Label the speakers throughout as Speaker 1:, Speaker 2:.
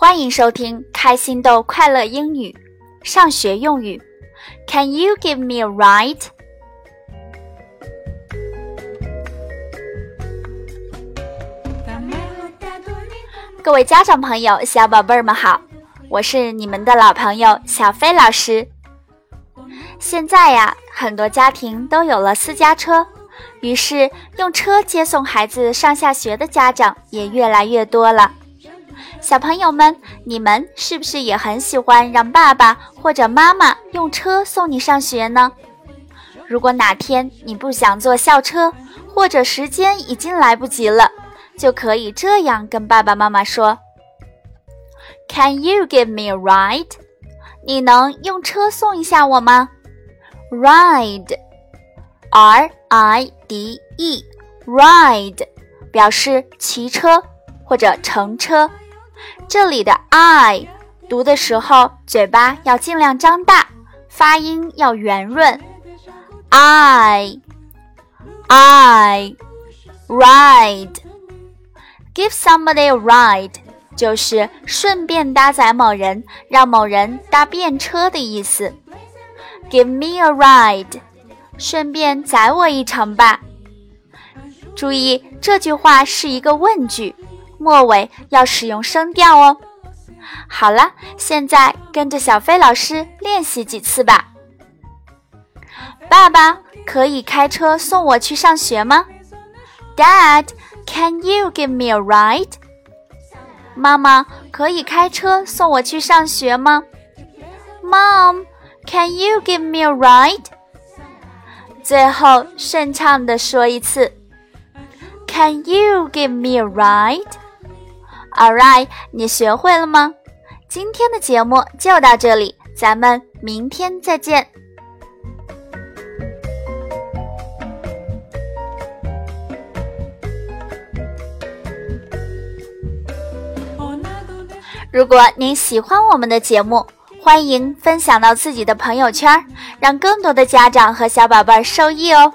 Speaker 1: 欢迎收听开心豆快乐英语上学用语。Can you give me a ride？各位家长朋友、小宝贝儿们好，我是你们的老朋友小飞老师。现在呀，很多家庭都有了私家车，于是用车接送孩子上下学的家长也越来越多了。小朋友们，你们是不是也很喜欢让爸爸或者妈妈用车送你上学呢？如果哪天你不想坐校车，或者时间已经来不及了，就可以这样跟爸爸妈妈说：“Can you give me a ride？” 你能用车送一下我吗？Ride，R I D E，ride 表示骑车或者乘车。这里的 I 读的时候，嘴巴要尽量张大，发音要圆润。I I ride give somebody a ride 就是顺便搭载某人，让某人搭便车的意思。Give me a ride，顺便载我一程吧。注意这句话是一个问句，末尾要使用声调哦。好了，现在跟着小飞老师练习几次吧。爸爸，可以开车送我去上学吗？Dad，Can you give me a ride？妈妈，可以开车送我去上学吗？Mom，Can you give me a ride？最后顺畅的说一次，Can you give me a ride？All right，你学会了吗？今天的节目就到这里，咱们明天再见。如果您喜欢我们的节目，欢迎分享到自己的朋友圈，让更多的家长和小宝贝受益哦。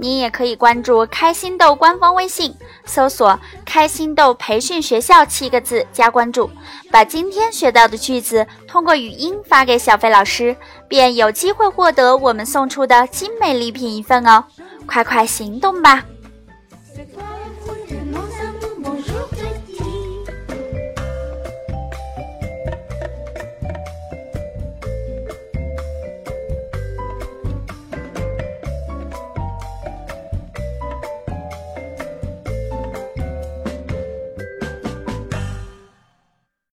Speaker 1: 你也可以关注开心豆官方微信，搜索“开心豆培训学校”七个字加关注，把今天学到的句子通过语音发给小飞老师，便有机会获得我们送出的精美礼品一份哦！快快行动吧！